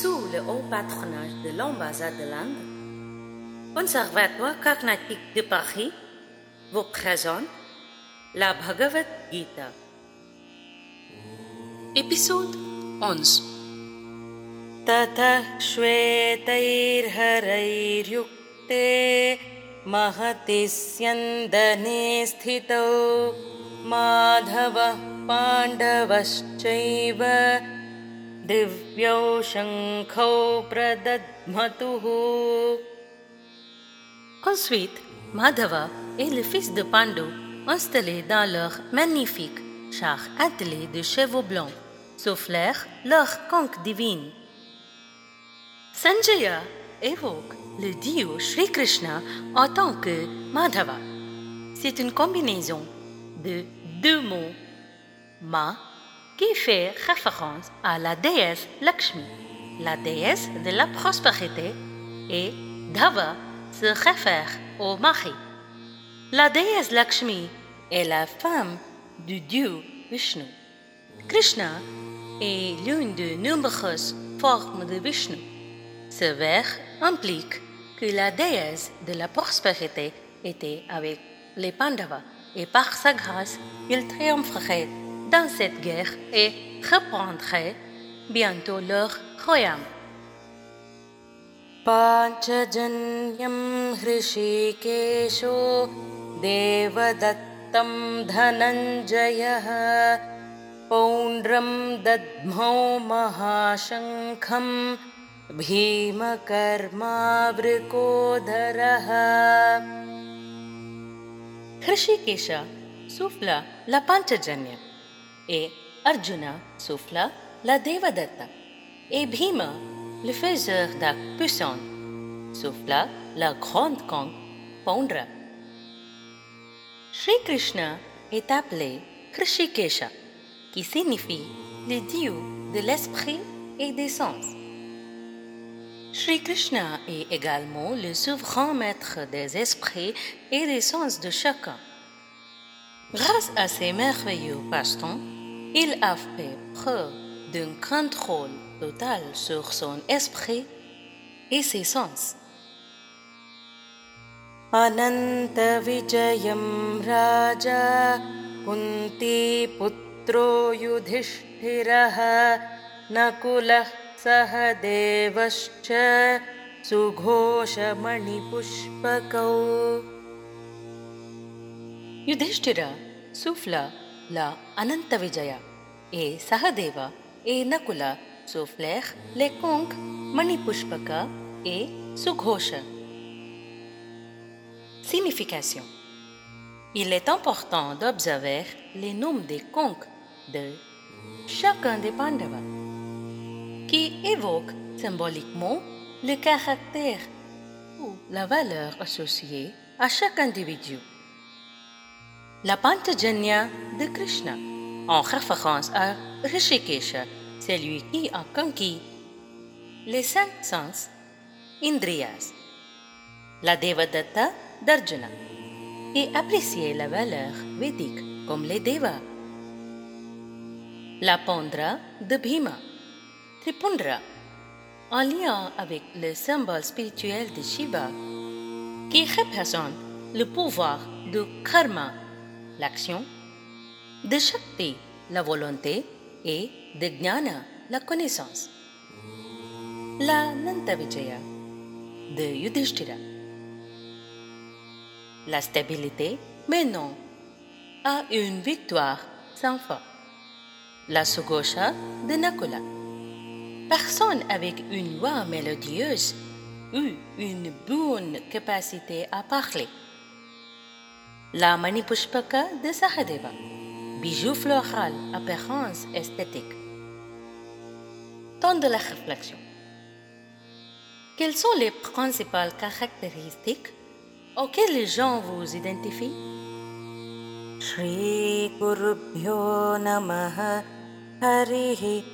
sous le haut patronage de l'ambassade de l'Inde, Conservatoire Carnatique de Paris vous présente la Bhagavad Gita. Épisode 11 ततः श्वेतैर्हरैर्युक्ते महति स्यन्दने स्थितौ माधवः पाण्डवश्चैव दिव्यौ शङ्खौ प्रदध्मतुः Ensuite, Madhava et le fils de Pandu installés dans leur magnifique char attelé de chevaux blancs soufflèrent leur conque divine. Sanjaya évoque le dieu Sri Krishna en tant que Madhava. C'est une combinaison de deux mots Ma qui fait référence à la déesse Lakshmi, la déesse de la prospérité, et Dhava se réfère au mari. La déesse Lakshmi est la femme du dieu Vishnu. Krishna est l'une de nombreuses formes de Vishnu. Ce vers implique que la déesse de la prospérité était avec les Pandavas et par sa grâce, il triompherait dans cette guerre et reprendrait bientôt leur royaume. पाञ्चजन्यं हृषिकेशो देवदत्तं धनञ्जयः पौण्ड्रं दद्मौ महाशङ्खं भीमकर्मावृकोधरः Hrishikesha souffla la Panchajanya et Arjuna souffla la Devadatta et Bhima, le faiseur d'actes puissants, souffla la grande conque Pondra. Sri Krishna est appelé Krishikesha, qui signifie le dieu de l'esprit et des sens. Sri Krishna est également le souverain maître des esprits et des sens de chacun. Grâce à ses merveilleux passe-temps, il a fait preuve d'un contrôle total sur son esprit et ses sens. अनन्तविजयं राजा कुन्तीपुत्रो युधिष्ठिरः नकुलः सह देवश्च सुघोषमणिपुष्पकौ Yudhishthira souffla la Anantavijaya et Sahadeva et Nakula soufflèrent les conques Manipushpaka et Sughosha. Signification Il est important d'observer les noms des conques de chacun des Pandavas qui évoquent symboliquement le caractère ou la valeur associée à chaque individu. La Panchajanya de Krishna, en référence à Rishikesha, celui qui a conquis les cinq sens, Indriyas. La Devadatta d'Arjuna, et apprécier la valeur védique comme les Devas. La Pandra de Bhima, Tripundra, en lien avec le symbole spirituel de Shiva, qui représente le pouvoir du karma l'action, de Shakti, la volonté, et de Jnana, la connaissance. La Nantavijaya de Yudhishthira. La stabilité, non, à une victoire sans fin. La Sugosha de Nakula. Personne avec une voix mélodieuse eut une bonne capacité à parler. La Manipushpaka de Sahadeva, bijou floral, apparence esthétique. Temps de la réflexion. Quelles sont les principales caractéristiques auxquelles les gens vous identifient? Namaha Harihi